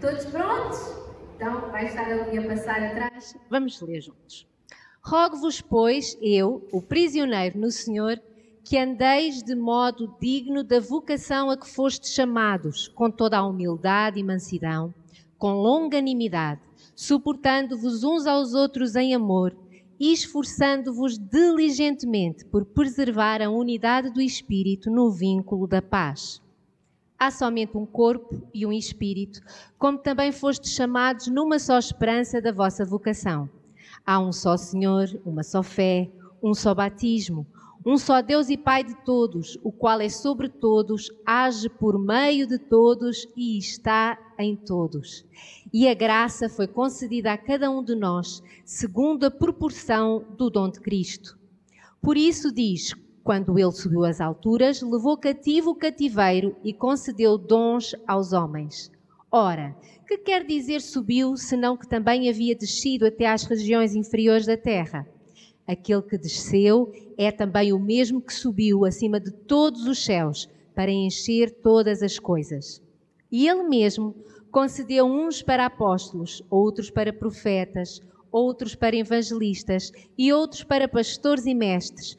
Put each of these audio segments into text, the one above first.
Todos prontos? Então, vai estar ali a passar atrás. Vamos ler juntos. Rogo-vos, pois, eu, o prisioneiro no Senhor, que andeis de modo digno da vocação a que fostes chamados, com toda a humildade e mansidão, com longanimidade, suportando-vos uns aos outros em amor e esforçando-vos diligentemente por preservar a unidade do Espírito no vínculo da paz. Há somente um corpo e um espírito, como também fostes chamados numa só esperança da vossa vocação. Há um só Senhor, uma só fé, um só batismo, um só Deus e Pai de todos, o qual é sobre todos, age por meio de todos e está em todos. E a graça foi concedida a cada um de nós, segundo a proporção do dom de Cristo. Por isso diz: quando ele subiu às alturas, levou cativo o cativeiro e concedeu dons aos homens. Ora, que quer dizer subiu, senão que também havia descido até às regiões inferiores da terra? Aquele que desceu é também o mesmo que subiu acima de todos os céus para encher todas as coisas. E ele mesmo concedeu uns para apóstolos, outros para profetas, outros para evangelistas e outros para pastores e mestres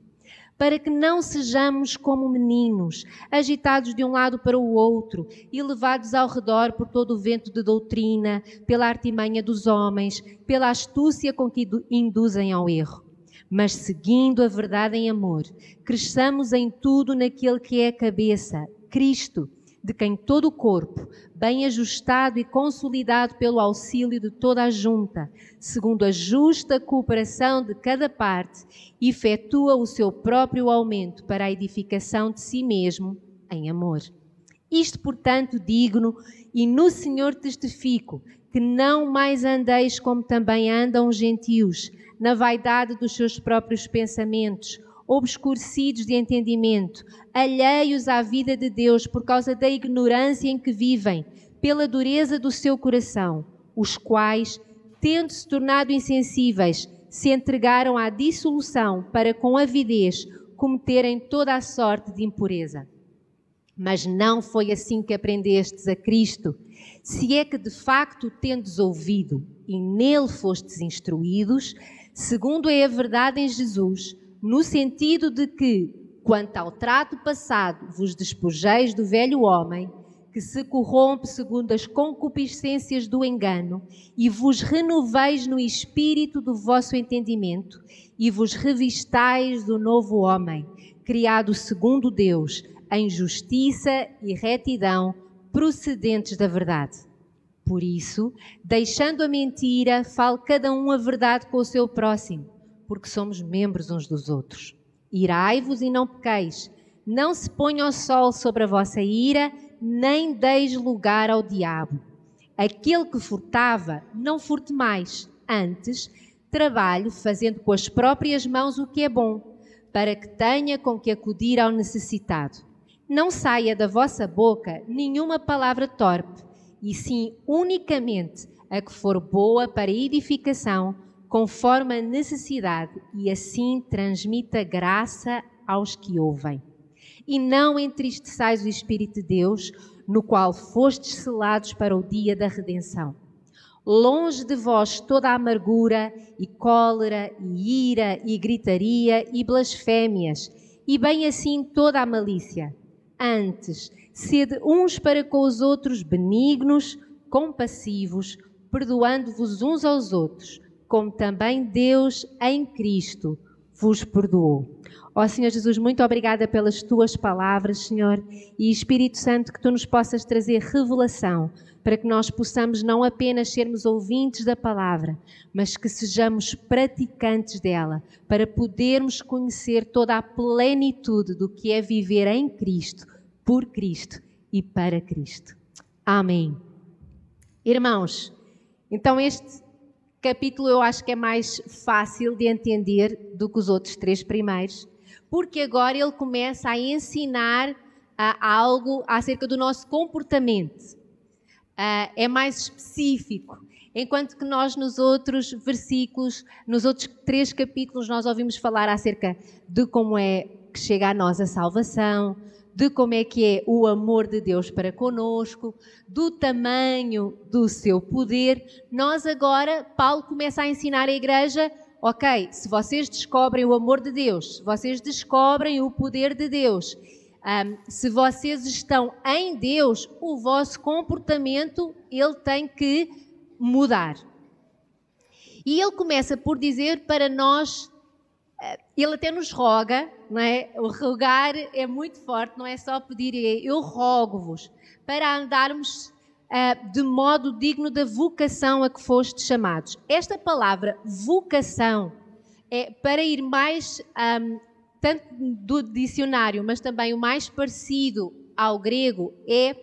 para que não sejamos como meninos, agitados de um lado para o outro e levados ao redor por todo o vento de doutrina, pela artimanha dos homens, pela astúcia com que induzem ao erro. Mas seguindo a verdade em amor, cresçamos em tudo naquele que é a cabeça, Cristo de quem todo o corpo, bem ajustado e consolidado pelo auxílio de toda a junta, segundo a justa cooperação de cada parte, efetua o seu próprio aumento para a edificação de si mesmo em amor. Isto, portanto, digno e no Senhor testifico que não mais andeis como também andam os gentios, na vaidade dos seus próprios pensamentos, obscurecidos de entendimento, alheios à vida de Deus por causa da ignorância em que vivem, pela dureza do seu coração, os quais, tendo-se tornado insensíveis, se entregaram à dissolução para com avidez cometerem toda a sorte de impureza. Mas não foi assim que aprendestes a Cristo, se é que de facto tendes ouvido e nele fostes instruídos, segundo é a verdade em Jesus, no sentido de que, quanto ao trato passado, vos despojeis do velho homem, que se corrompe segundo as concupiscências do engano, e vos renoveis no espírito do vosso entendimento, e vos revistais do novo homem, criado segundo Deus, em justiça e retidão, procedentes da verdade. Por isso, deixando a mentira, fale cada um a verdade com o seu próximo porque somos membros uns dos outros. Irai-vos e não pequeis. Não se ponha o sol sobre a vossa ira, nem deis lugar ao diabo. Aquele que furtava, não furte mais. Antes, trabalhe fazendo com as próprias mãos o que é bom, para que tenha com que acudir ao necessitado. Não saia da vossa boca nenhuma palavra torpe, e sim unicamente a que for boa para edificação, conforme a necessidade, e assim transmita graça aos que ouvem. E não entristeçais o Espírito de Deus, no qual fostes selados para o dia da redenção. Longe de vós toda a amargura e cólera e ira e gritaria e blasfémias, e bem assim toda a malícia. Antes, sede uns para com os outros benignos, compassivos, perdoando-vos uns aos outros, como também Deus em Cristo vos perdoou. Ó Senhor Jesus, muito obrigada pelas tuas palavras, Senhor, e Espírito Santo, que tu nos possas trazer revelação para que nós possamos não apenas sermos ouvintes da palavra, mas que sejamos praticantes dela, para podermos conhecer toda a plenitude do que é viver em Cristo, por Cristo e para Cristo. Amém. Irmãos, então este capítulo eu acho que é mais fácil de entender do que os outros três primeiros, porque agora ele começa a ensinar algo acerca do nosso comportamento. Uh, é mais específico. Enquanto que nós, nos outros versículos, nos outros três capítulos, nós ouvimos falar acerca de como é que chega a nós a salvação, de como é que é o amor de Deus para conosco, do tamanho do seu poder. Nós agora, Paulo começa a ensinar a igreja, ok, se vocês descobrem o amor de Deus, se vocês descobrem o poder de Deus, um, se vocês estão em Deus, o vosso comportamento ele tem que mudar. E ele começa por dizer para nós, ele até nos roga, não é? O rogar é muito forte, não é só pedir, é eu rogo-vos para andarmos uh, de modo digno da vocação a que foste chamados. Esta palavra vocação é para ir mais, um, tanto do dicionário, mas também o mais parecido ao grego, é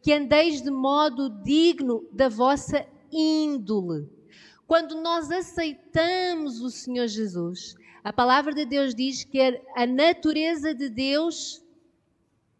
que andeis de modo digno da vossa índole. Quando nós aceitamos o Senhor Jesus, a palavra de Deus diz que a natureza de Deus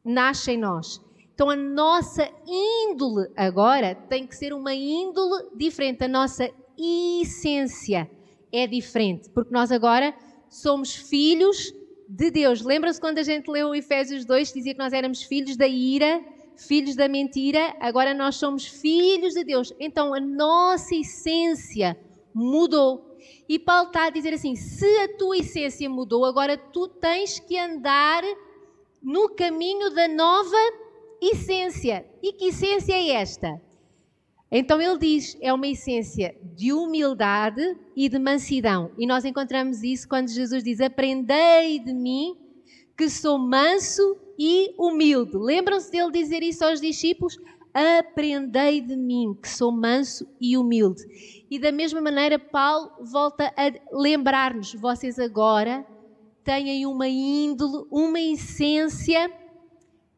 nasce em nós. Então a nossa índole agora tem que ser uma índole diferente. A nossa essência é diferente, porque nós agora somos filhos de Deus. Lembra-se quando a gente leu Efésios 2, dizia que nós éramos filhos da ira, filhos da mentira, agora nós somos filhos de Deus. Então a nossa essência mudou. E Paulo está a dizer assim: se a tua essência mudou, agora tu tens que andar no caminho da nova essência. E que essência é esta? Então ele diz: é uma essência de humildade e de mansidão. E nós encontramos isso quando Jesus diz: Aprendei de mim, que sou manso e humilde. Lembram-se dele dizer isso aos discípulos? Aprendei de mim, que sou manso e humilde. E da mesma maneira, Paulo volta a lembrar-nos: vocês agora têm uma índole, uma essência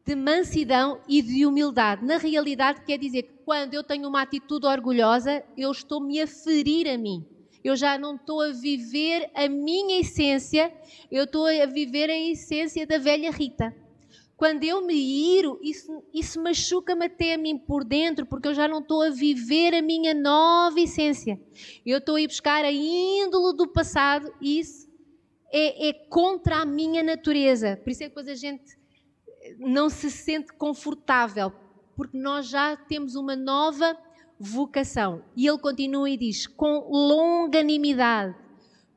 de mansidão e de humildade. Na realidade, quer dizer que quando eu tenho uma atitude orgulhosa, eu estou-me a ferir a mim. Eu já não estou a viver a minha essência, eu estou a viver a essência da velha Rita. Quando eu me iro, isso, isso machuca-me até a mim por dentro, porque eu já não estou a viver a minha nova essência. Eu estou a ir buscar a índole do passado e isso é, é contra a minha natureza. Por isso é que depois a gente não se sente confortável, porque nós já temos uma nova vocação. E ele continua e diz: com longanimidade,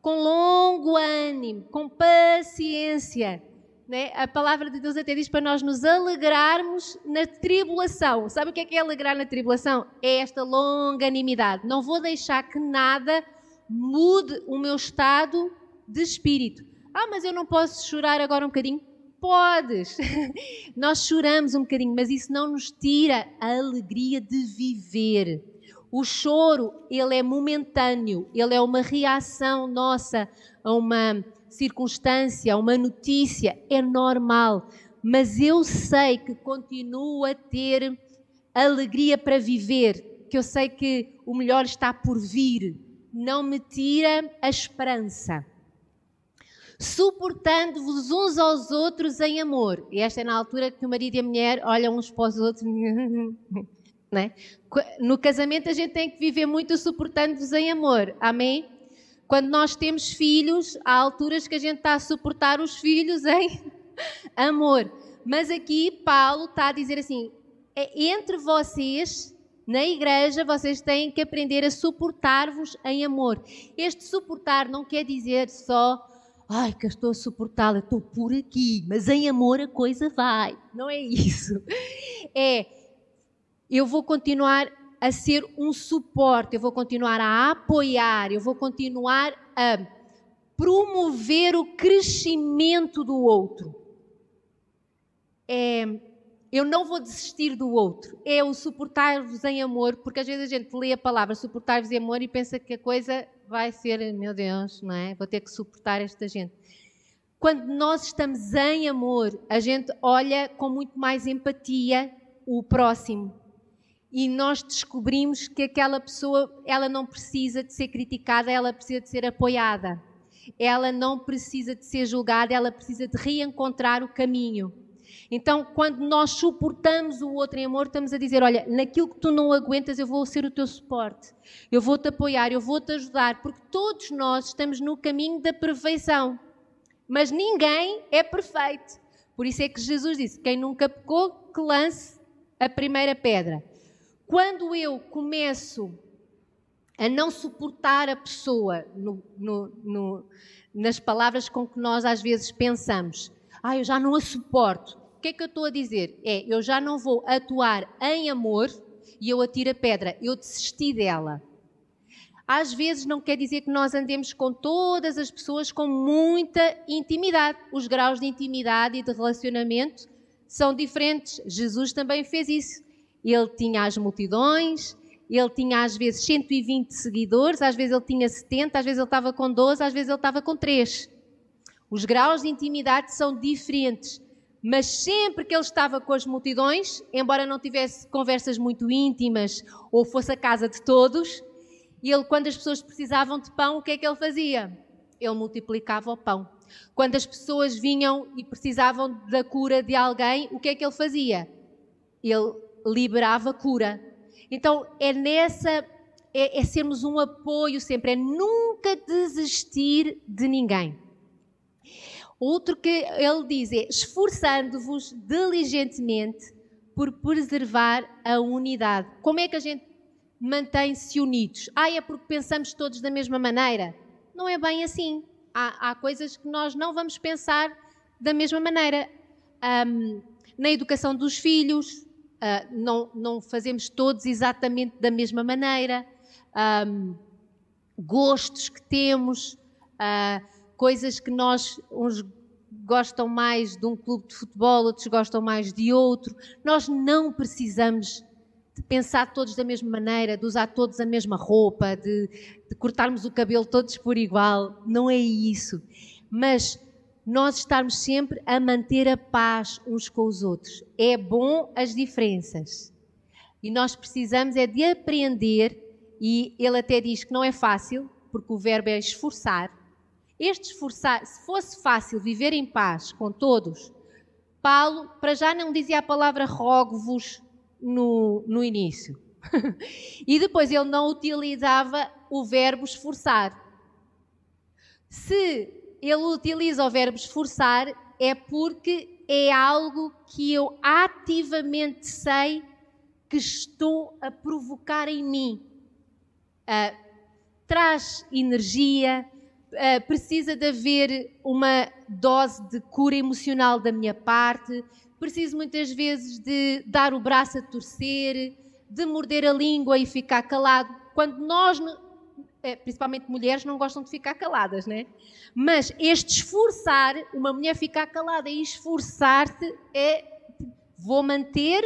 com longo ânimo, com paciência né? A palavra de Deus até diz para nós nos alegrarmos na tribulação. Sabe o que é, que é alegrar na tribulação? É esta longanimidade. Não vou deixar que nada mude o meu estado de espírito. Ah, mas eu não posso chorar agora um bocadinho? Podes! nós choramos um bocadinho, mas isso não nos tira a alegria de viver. O choro, ele é momentâneo, ele é uma reação nossa a uma circunstância, uma notícia, é normal, mas eu sei que continuo a ter alegria para viver, que eu sei que o melhor está por vir. Não me tira a esperança. Suportando-vos uns aos outros em amor. E esta é na altura que o marido e a mulher olham uns para os outros. Né? No casamento a gente tem que viver muito suportando-vos em amor. Amém? Quando nós temos filhos, há alturas que a gente está a suportar os filhos em amor. Mas aqui Paulo está a dizer assim: é entre vocês, na igreja, vocês têm que aprender a suportar-vos em amor. Este suportar não quer dizer só, ai, que eu estou a suportá-la, estou por aqui, mas em amor a coisa vai. Não é isso. É, eu vou continuar a ser um suporte, eu vou continuar a apoiar, eu vou continuar a promover o crescimento do outro. É, eu não vou desistir do outro. É o suportar-vos em amor, porque às vezes a gente lê a palavra suportar-vos em amor e pensa que a coisa vai ser, meu Deus, não é? Vou ter que suportar esta gente. Quando nós estamos em amor, a gente olha com muito mais empatia o próximo e nós descobrimos que aquela pessoa, ela não precisa de ser criticada, ela precisa de ser apoiada. Ela não precisa de ser julgada, ela precisa de reencontrar o caminho. Então, quando nós suportamos o outro em amor, estamos a dizer: olha, naquilo que tu não aguentas, eu vou ser o teu suporte, eu vou-te apoiar, eu vou-te ajudar, porque todos nós estamos no caminho da perfeição. Mas ninguém é perfeito. Por isso é que Jesus disse: quem nunca pecou, que lance a primeira pedra. Quando eu começo a não suportar a pessoa no, no, no, nas palavras com que nós às vezes pensamos, ah, eu já não a suporto. O que é que eu estou a dizer? É, eu já não vou atuar em amor e eu atiro a pedra, eu desisti dela. Às vezes não quer dizer que nós andemos com todas as pessoas com muita intimidade. Os graus de intimidade e de relacionamento são diferentes. Jesus também fez isso. Ele tinha as multidões, ele tinha às vezes 120 seguidores, às vezes ele tinha 70, às vezes ele estava com 12, às vezes ele estava com 3. Os graus de intimidade são diferentes, mas sempre que ele estava com as multidões, embora não tivesse conversas muito íntimas ou fosse a casa de todos, ele, quando as pessoas precisavam de pão, o que é que ele fazia? Ele multiplicava o pão. Quando as pessoas vinham e precisavam da cura de alguém, o que é que ele fazia? Ele liberava cura. Então é nessa, é, é sermos um apoio sempre, é nunca desistir de ninguém. Outro que ele diz é: esforçando-vos diligentemente por preservar a unidade. Como é que a gente mantém-se unidos? Ah, é porque pensamos todos da mesma maneira? Não é bem assim. Há, há coisas que nós não vamos pensar da mesma maneira. Um, na educação dos filhos, uh, não, não, fazemos todos exatamente da mesma maneira. Um, gostos que temos. Uh, coisas que nós, uns gostam mais de um clube de futebol, outros gostam mais de outro. Nós não precisamos de pensar todos da mesma maneira, de usar todos a mesma roupa, de, de cortarmos o cabelo todos por igual. Não é isso. Mas nós estarmos sempre a manter a paz uns com os outros. É bom as diferenças. E nós precisamos é de aprender, e ele até diz que não é fácil, porque o verbo é esforçar, este esforçar, se fosse fácil viver em paz com todos, Paulo, para já não dizia a palavra rogo-vos no, no início. e depois ele não utilizava o verbo esforçar. Se ele utiliza o verbo esforçar, é porque é algo que eu ativamente sei que estou a provocar em mim. Uh, traz energia, uh, precisa de haver uma dose de cura emocional da minha parte, preciso muitas vezes de dar o braço a torcer, de morder a língua e ficar calado. Quando nós, principalmente mulheres, não gostam de ficar caladas, né? Mas este esforçar, uma mulher ficar calada e esforçar-se é vou manter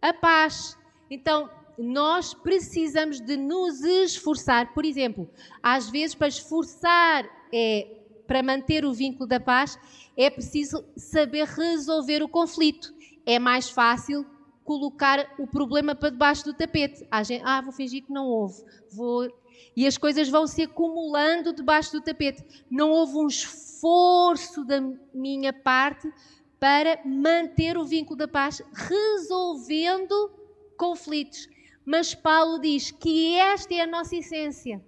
a paz. Então, nós precisamos de nos esforçar. Por exemplo, às vezes para esforçar é para manter o vínculo da paz, é preciso saber resolver o conflito. É mais fácil colocar o problema para debaixo do tapete. Ah, vou fingir que não houve. Vou... E as coisas vão se acumulando debaixo do tapete. Não houve um esforço da minha parte para manter o vínculo da paz, resolvendo conflitos. Mas Paulo diz que esta é a nossa essência.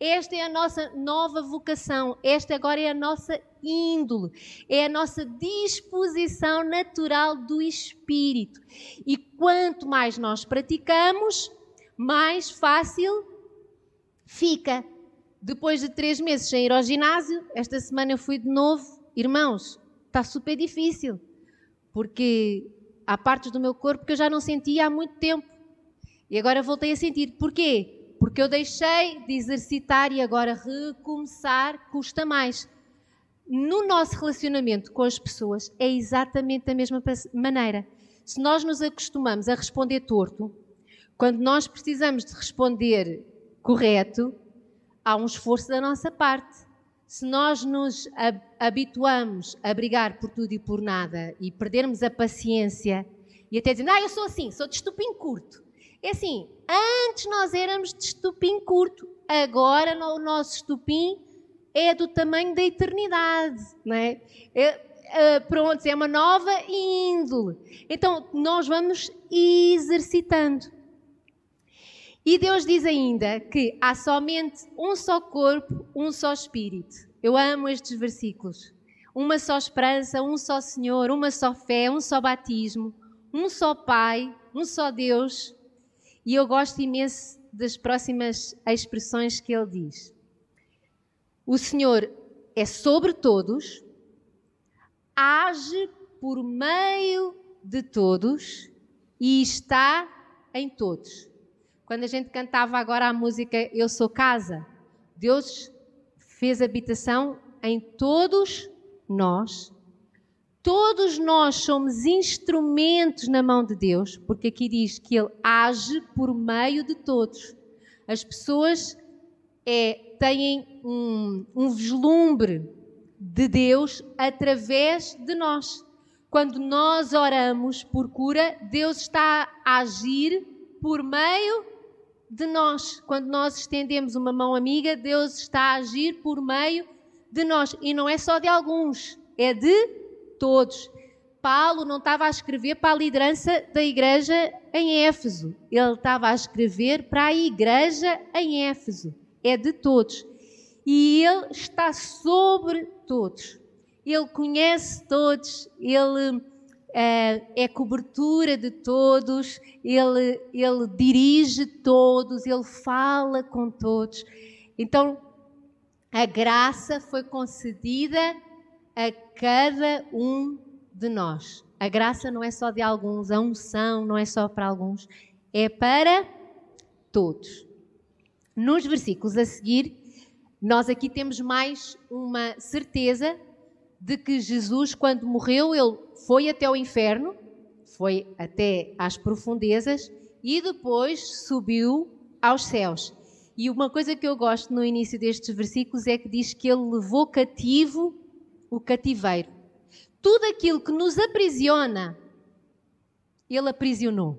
Esta é a nossa nova vocação. Esta agora é a nossa índole. É a nossa disposição natural do espírito. E quanto mais nós praticamos, mais fácil fica. Depois de três meses sem ir ao ginásio, esta semana eu fui de novo. Irmãos, está super difícil. Porque há partes do meu corpo que eu já não sentia há muito tempo. E agora voltei a sentir. Porquê? Porque eu deixei de exercitar e agora recomeçar custa mais. No nosso relacionamento com as pessoas é exatamente da mesma maneira. Se nós nos acostumamos a responder torto, quando nós precisamos de responder correto, há um esforço da nossa parte. Se nós nos habituamos a brigar por tudo e por nada e perdermos a paciência e até dizendo, ah, eu sou assim, sou de estupim curto, é assim, antes nós éramos de estupim curto, agora o nosso estupim é do tamanho da eternidade, não é? é uh, pronto, é uma nova índole. Então, nós vamos exercitando. E Deus diz ainda que há somente um só corpo, um só espírito. Eu amo estes versículos. Uma só esperança, um só Senhor, uma só fé, um só batismo, um só Pai, um só Deus. E eu gosto imenso das próximas expressões que ele diz. O Senhor é sobre todos, age por meio de todos e está em todos. Quando a gente cantava agora a música Eu Sou Casa, Deus fez habitação em todos nós. Todos nós somos instrumentos na mão de Deus, porque aqui diz que Ele age por meio de todos. As pessoas é, têm um, um vislumbre de Deus através de nós. Quando nós oramos por cura, Deus está a agir por meio de nós. Quando nós estendemos uma mão amiga, Deus está a agir por meio de nós. E não é só de alguns, é de todos. Paulo não estava a escrever para a liderança da igreja em Éfeso, ele estava a escrever para a igreja em Éfeso. É de todos. E ele está sobre todos. Ele conhece todos, ele é, é cobertura de todos, ele, ele dirige todos, ele fala com todos. Então, a graça foi concedida a cada um de nós. A graça não é só de alguns, a unção não é só para alguns, é para todos. Nos versículos a seguir, nós aqui temos mais uma certeza de que Jesus, quando morreu, ele foi até o inferno, foi até às profundezas e depois subiu aos céus. E uma coisa que eu gosto no início destes versículos é que diz que ele levou cativo o cativeiro. Tudo aquilo que nos aprisiona, ele aprisionou.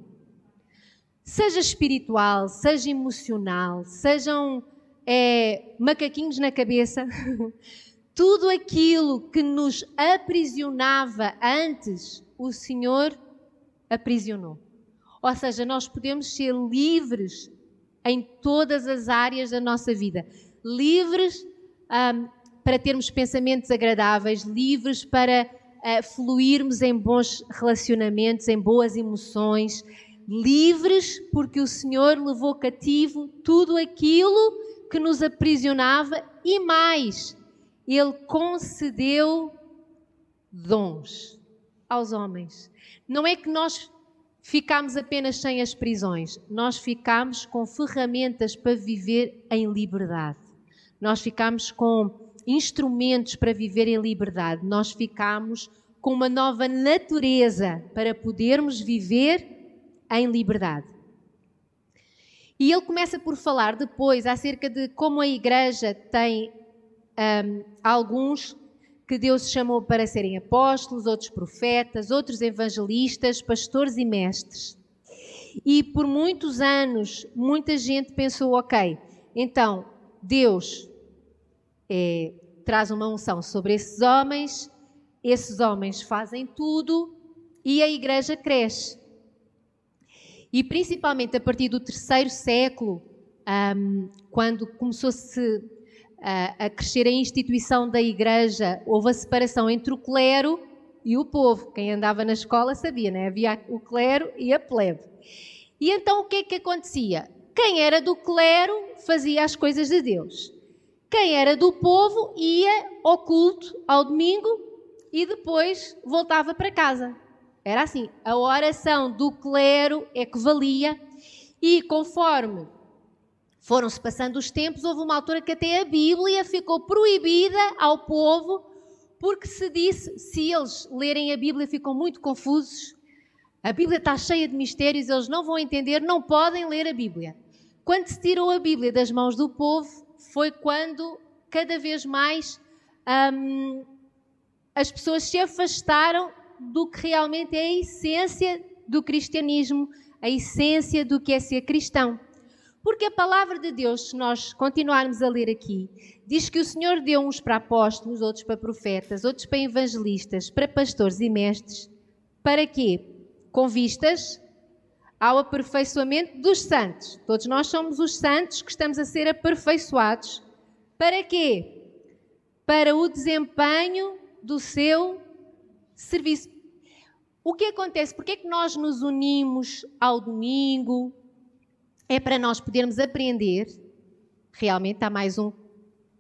Seja espiritual, seja emocional, sejam é, macaquinhos na cabeça, Tudo aquilo que nos aprisionava antes, o Senhor aprisionou. Ou seja, nós podemos ser livres em todas as áreas da nossa vida. Livres um, para termos pensamentos agradáveis, livres para uh, fluirmos em bons relacionamentos, em boas emoções, livres porque o Senhor levou cativo tudo aquilo que nos aprisionava e mais ele concedeu dons aos homens. Não é que nós ficamos apenas sem as prisões, nós ficamos com ferramentas para viver em liberdade. Nós ficamos com instrumentos para viver em liberdade. Nós ficamos com uma nova natureza para podermos viver em liberdade. E ele começa por falar depois acerca de como a igreja tem um, alguns que Deus chamou para serem apóstolos, outros profetas, outros evangelistas, pastores e mestres. E por muitos anos, muita gente pensou: ok, então Deus é, traz uma unção sobre esses homens, esses homens fazem tudo e a igreja cresce. E principalmente a partir do terceiro século, um, quando começou-se a, crescer a instituição da igreja, houve a separação entre o clero e o povo. Quem andava na escola sabia, né? Havia o clero e a plebe. E então o que é que acontecia? Quem era do clero fazia as coisas de Deus. Quem era do povo ia ao culto ao domingo e depois voltava para casa. Era assim. A oração do clero é que valia e conforme foram-se passando os tempos, houve uma altura que até a Bíblia ficou proibida ao povo, porque se disse, se eles lerem a Bíblia ficam muito confusos, a Bíblia está cheia de mistérios, eles não vão entender, não podem ler a Bíblia. Quando se tirou a Bíblia das mãos do povo, foi quando cada vez mais hum, as pessoas se afastaram do que realmente é a essência do cristianismo, a essência do que é ser cristão. Porque a palavra de Deus, se nós continuarmos a ler aqui, diz que o Senhor deu uns para apóstolos, outros para profetas, outros para evangelistas, para pastores e mestres. Para quê? Com vistas ao aperfeiçoamento dos santos. Todos nós somos os santos que estamos a ser aperfeiçoados. Para quê? Para o desempenho do seu serviço. O que acontece? Por que é que nós nos unimos ao domingo? É para nós podermos aprender. Realmente há mais um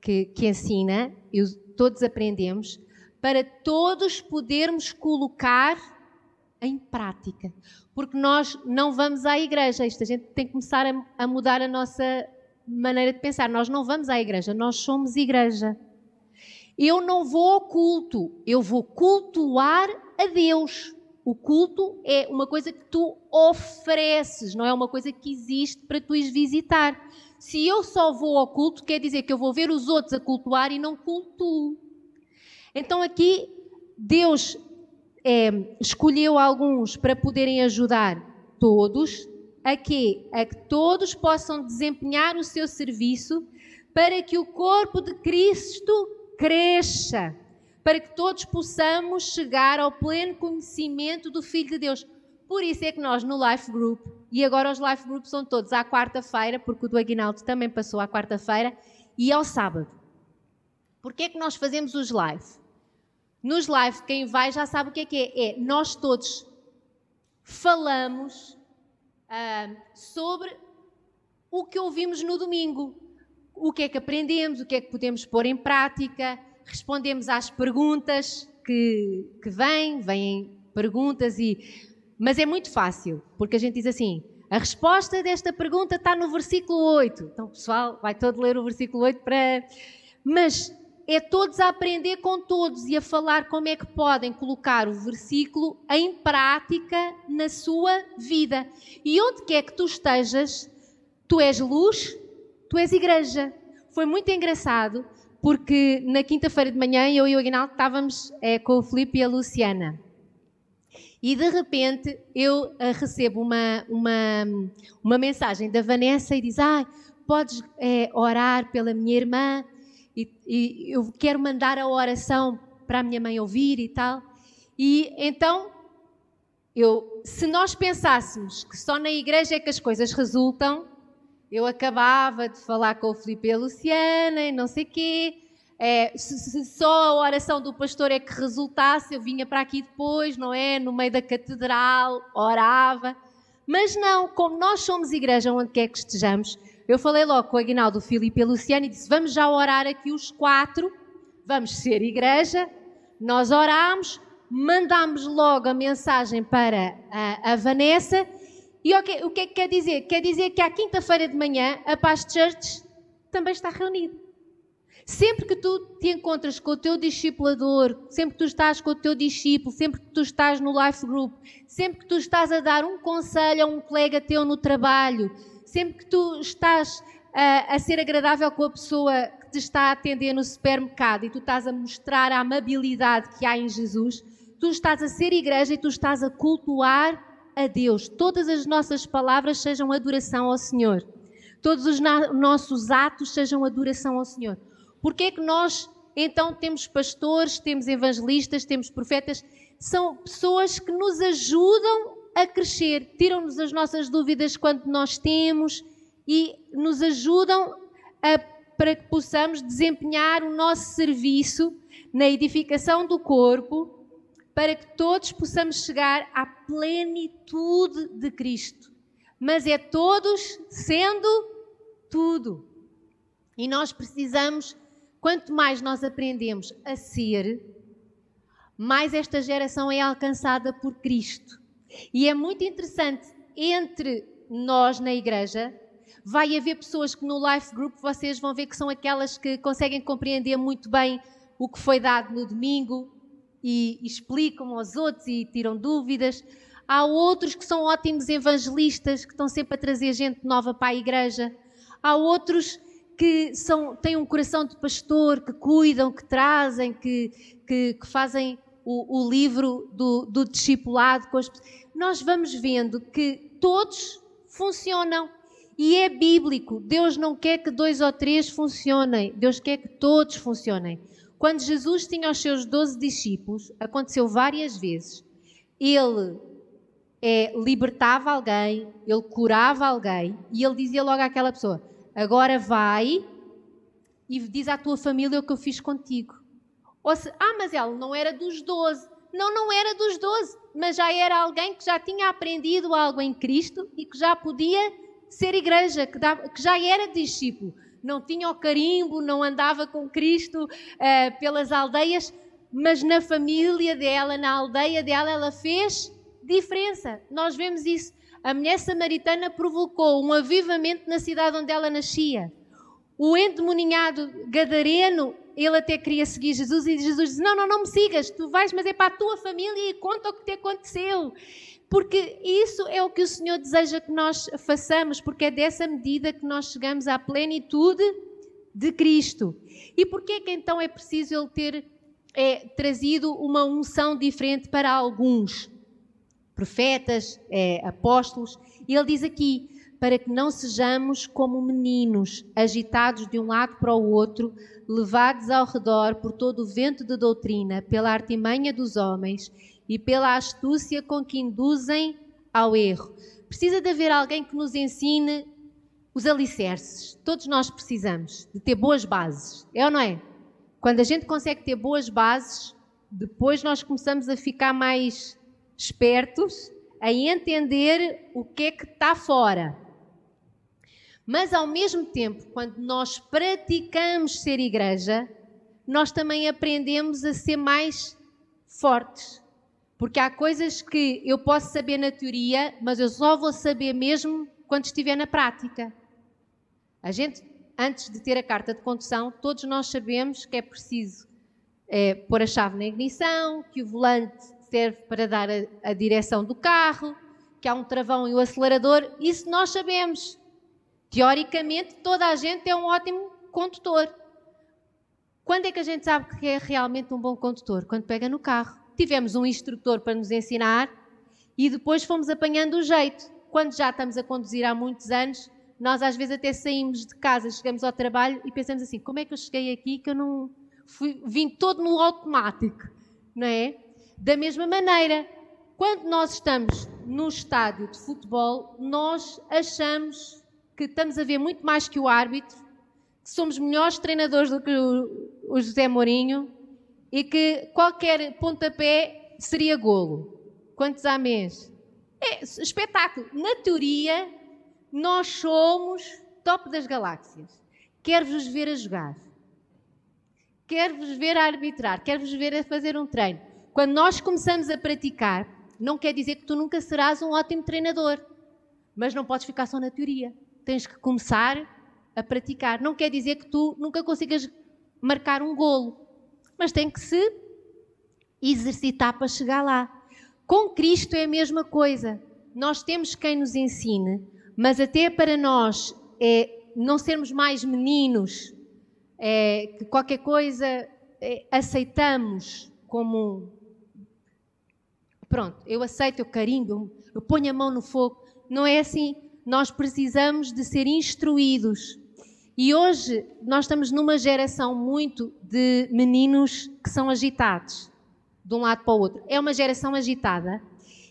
que, que ensina, e todos aprendemos, para todos podermos colocar em prática. Porque nós não vamos à igreja. Isto a gente tem que começar a, a mudar a nossa maneira de pensar. Nós não vamos à igreja, nós somos igreja. Eu não vou ao culto, eu vou cultuar a Deus. O culto é uma coisa que tu ofereces, não é uma coisa que existe para tu ires visitar. Se eu só vou ao culto, quer dizer que eu vou ver os outros a cultuar e não cultuo. Então aqui Deus é, escolheu alguns para poderem ajudar todos a quê? A que todos possam desempenhar o seu serviço para que o corpo de Cristo cresça para que todos possamos chegar ao pleno conhecimento do Filho de Deus. Por isso é que nós no Life Group, e agora os Life Groups são todos à quarta-feira, porque o do Aguinaldo também passou à quarta-feira, e ao sábado. Porquê é que nós fazemos os live? Nos live, quem vai já sabe o que é que é. É nós todos falamos uh, sobre o que ouvimos no domingo. O que é que aprendemos, o que é que podemos pôr em prática, respondemos às perguntas que, que vêm, vêm perguntas e. Mas é muito fácil, porque a gente diz assim: a resposta desta pergunta está no versículo 8. Então, pessoal, vai todo ler o versículo 8 para. Mas é todos a aprender com todos e a falar como é que podem colocar o versículo em prática na sua vida. E onde quer que tu estejas, tu és luz, tu és igreja. Foi muito engraçado porque na quinta-feira de manhã eu e o Aguinaldo estávamos é, com o Filipe e a Luciana. E de repente eu uh, recebo uma, uma, uma mensagem da Vanessa e diz: Ah, podes é, orar pela minha irmã e, e, eu quero mandar a oração para a minha mãe ouvir e tal. E então, eu, se nós pensássemos que só na igreja é que as coisas resultam, eu acabava de falar com o Filipe e a Luciana e não sei quê. É, se, se, só a oração do pastor é que resultasse, eu vinha para aqui depois, não é? No meio da catedral, orava. Mas não, como nós somos igreja onde quer que estejamos, eu falei logo com o Aguinaldo, o Filipe e a Luciana e disse: vamos já orar aqui os quatro, vamos ser igreja. Nós orámos, mandámos logo a mensagem para a, a Vanessa e o que, o que é que quer dizer? Quer dizer que à quinta-feira de manhã a Paz Church também está reunida. Sempre que tu te encontras com o teu discipulador, sempre que tu estás com o teu discípulo, sempre que tu estás no life group, sempre que tu estás a dar um conselho a um colega teu no trabalho, sempre que tu estás a, a ser agradável com a pessoa que te está a atender no supermercado e tu estás a mostrar a amabilidade que há em Jesus, tu estás a ser igreja e tu estás a cultuar a Deus. Todas as nossas palavras sejam adoração ao Senhor. Todos os nossos atos sejam adoração ao Senhor. Porque é que nós então temos pastores, temos evangelistas, temos profetas? São pessoas que nos ajudam a crescer, tiram-nos as nossas dúvidas quando nós temos e nos ajudam a, para que possamos desempenhar o nosso serviço na edificação do corpo para que todos possamos chegar à plenitude de Cristo. Mas é todos sendo tudo. E nós precisamos, quanto mais nós aprendemos a ser, mais esta geração é alcançada por Cristo. E é muito interessante, entre nós na igreja, vai haver pessoas que no Life Group vocês vão ver que são aquelas que conseguem compreender muito bem o que foi dado no domingo, e explicam aos outros e tiram dúvidas. Há outros que são ótimos evangelistas, que estão sempre a trazer gente nova para a igreja. Há outros que são, têm um coração de pastor, que cuidam, que trazem, que, que, que fazem o, o, livro do, do discipulado. Nós vamos vendo que todos funcionam E é bíblico. Deus não quer que dois ou três funcionem. Deus quer que todos funcionem. Quando Jesus tinha os seus doze discípulos, aconteceu várias vezes, ele é, libertava alguém, ele curava alguém e ele dizia logo àquela pessoa: Agora vai e diz à tua família o que eu fiz contigo. Ou se, ah, mas ela não era dos doze. Não, não era dos doze, mas já era alguém que já tinha aprendido algo em Cristo e que já podia ser igreja, que, já era discípulo. Não tinha o carimbo, não andava com Cristo uh, pelas aldeias, mas na família dela, na aldeia dela, ela fez diferença. Nós vemos isso. A mulher samaritana provocou um avivamento na cidade onde ela nascia. O endemoninhado gadareno, ele até queria seguir Jesus e Jesus disse: Não, não, não me sigas, tu vais, mas é para a tua família e conta o que te aconteceu. Porque isso é o que o Senhor deseja que nós façamos, porque é dessa medida que nós chegamos à plenitude de Cristo. E porquê que então é preciso ele ter é, trazido uma unção diferente para alguns? Profetas, é, apóstolos. E ele diz aqui: para que não sejamos como meninos, agitados de um lado para o outro, levados ao redor por todo o vento de doutrina, pela artimanha dos homens e pela astúcia com que induzem ao erro. Precisa de haver alguém que nos ensine os alicerces. Todos nós precisamos de ter boas bases, é ou não é? Quando a gente consegue ter boas bases, depois nós começamos a ficar mais espertos, a entender o que é que está fora. Mas ao mesmo tempo, quando nós praticamos ser igreja, nós também aprendemos a ser mais fortes. Porque há coisas que eu posso saber na teoria, mas eu só vou saber mesmo quando estiver na prática. A gente, antes de ter a carta de condução, todos nós sabemos que é preciso é, pôr a chave na ignição, que o volante serve para dar a, a direção do carro, que há um travão e o acelerador. Isso nós sabemos. Teoricamente, toda a gente é um ótimo condutor. Quando é que a gente sabe que é realmente um bom condutor? Quando pega no carro tivemos um instrutor para nos ensinar e depois fomos apanhando o jeito. Quando já estamos a conduzir há muitos anos, nós às vezes até saímos de casa, chegamos ao trabalho e pensamos assim: como é que eu cheguei aqui que eu não fui, vim todo no automático, não é? Da mesma maneira, quando nós estamos no estádio de futebol, nós achamos que estamos a ver muito mais que o árbitro, que somos melhores treinadores do que o, José Mourinho, e que qualquer pontapé seria golo. Quantos amês? É espetáculo. Na teoria, nós somos top das galáxias. Quero-vos ver a jogar. Quero-vos ver a arbitrar. Quero-vos ver a fazer um treino. Quando nós começamos a praticar, não quer dizer que tu nunca serás um ótimo treinador. Mas não podes ficar só na teoria. Tens que começar a praticar. Não quer dizer que tu nunca consigas marcar um golo mas tem que se exercitar para chegar lá. Com Cristo é a mesma coisa. Nós temos quem nos ensine, mas até para nós é não sermos mais meninos, é, que qualquer coisa é, aceitamos como pronto, eu aceito, eu carimbo, eu ponho a mão no fogo. Não é assim. Nós precisamos de ser instruídos e hoje nós estamos numa geração muito de meninos que são agitados de um lado para o outro. É uma geração agitada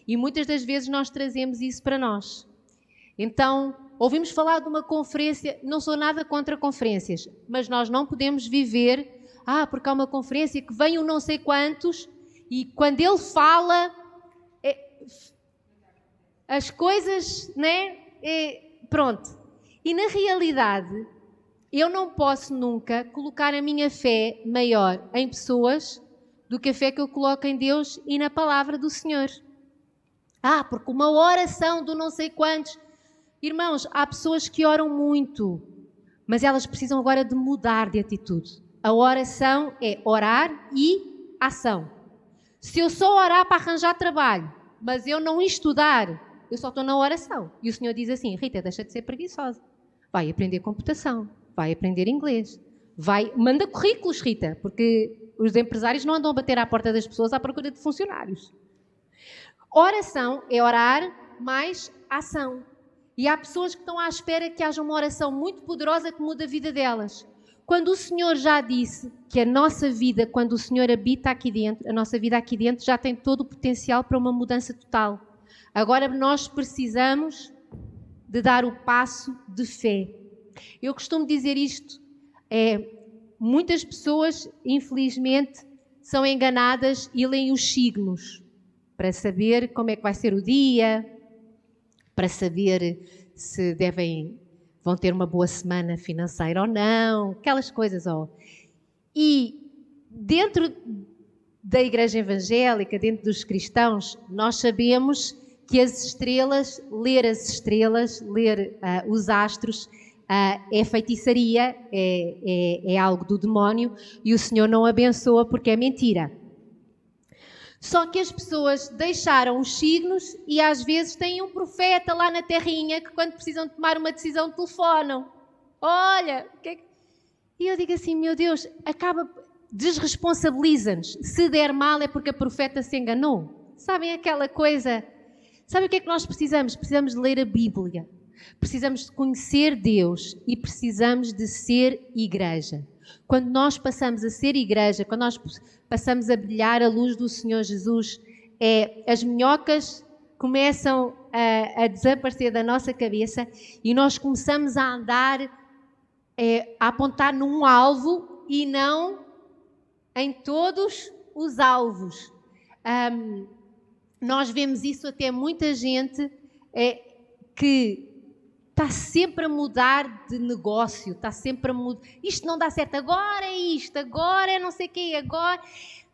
e muitas das vezes nós trazemos isso para nós. Então, ouvimos falar de uma conferência, não sou nada contra conferências, mas nós não podemos viver, ah, porque há uma conferência que vem um não sei quantos e quando ele fala, é, as coisas, né? É, pronto. E na realidade, eu não posso nunca colocar a minha fé maior em pessoas do que a fé que eu coloco em Deus e na palavra do Senhor. Ah, porque uma oração do não sei quantos. Irmãos, há pessoas que oram muito, mas elas precisam agora de mudar de atitude. A oração é orar e ação. Se eu só orar para arranjar trabalho, mas eu não estudar, eu só estou na oração. E o Senhor diz assim: Rita, deixa de ser preguiçosa. Vai aprender computação vai aprender inglês. Vai, manda currículos, Rita, porque os empresários não andam a bater à porta das pessoas à procura de funcionários. Oração é orar mais ação. E há pessoas que estão à espera que haja uma oração muito poderosa que mude a vida delas. Quando o Senhor já disse que a nossa vida, quando o Senhor habita aqui dentro, a nossa vida aqui dentro já tem todo o potencial para uma mudança total. Agora nós precisamos de dar o passo de fé. Eu costumo dizer isto, é, muitas pessoas, infelizmente, são enganadas e leem os signos para saber como é que vai ser o dia, para saber se devem vão ter uma boa semana financeira ou não, aquelas coisas ó. E dentro da igreja evangélica, dentro dos cristãos, nós sabemos que as estrelas, ler as estrelas, ler uh, os astros, uh, é feitiçaria, é, é, é algo do demónio e o Senhor não abençoa porque é mentira. Só que as pessoas deixaram os signos e às vezes têm um profeta lá na terrinha que, quando precisam tomar uma decisão, telefonam. Olha, que é que... e eu digo assim: meu Deus, acaba, desresponsabiliza-nos. Se der mal é porque a profeta se enganou. Sabem aquela coisa? Sabe o que é que nós precisamos? Precisamos ler a Bíblia. Precisamos de conhecer Deus e precisamos de ser igreja. Quando nós passamos a ser igreja, quando nós passamos a brilhar a luz do Senhor Jesus, é, as minhocas começam a, a desaparecer da nossa cabeça e nós começamos a andar, é, a apontar num alvo e não em todos os alvos. Um, nós vemos isso até muita gente é, que está sempre a mudar de negócio, está sempre a mudar. Isto não dá certo, agora é isto, agora é não sei o quê, agora.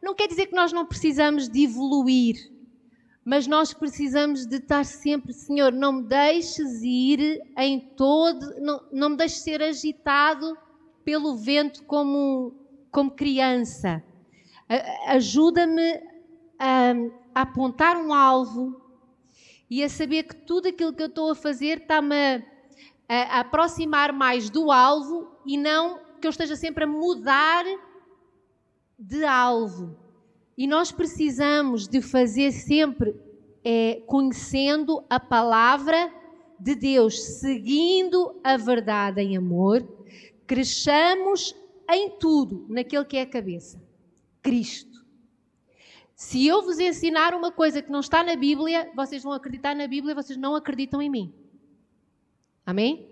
Não quer dizer que nós não precisamos de evoluir, mas nós precisamos de estar sempre, Senhor, não me deixes ir em todo, não, não me deixes ser agitado pelo vento como, como criança. Ajuda-me a, a apontar um alvo e a saber que tudo aquilo que eu estou a fazer está-me a, aproximar mais do alvo e não que eu esteja sempre a mudar de alvo. E nós precisamos de fazer sempre é, conhecendo a palavra de Deus, seguindo a verdade em amor, cresçamos em tudo naquele que é a cabeça, Cristo. Se eu vos ensinar uma coisa que não está na Bíblia, vocês vão acreditar na Bíblia, vocês não acreditam em mim. Amém?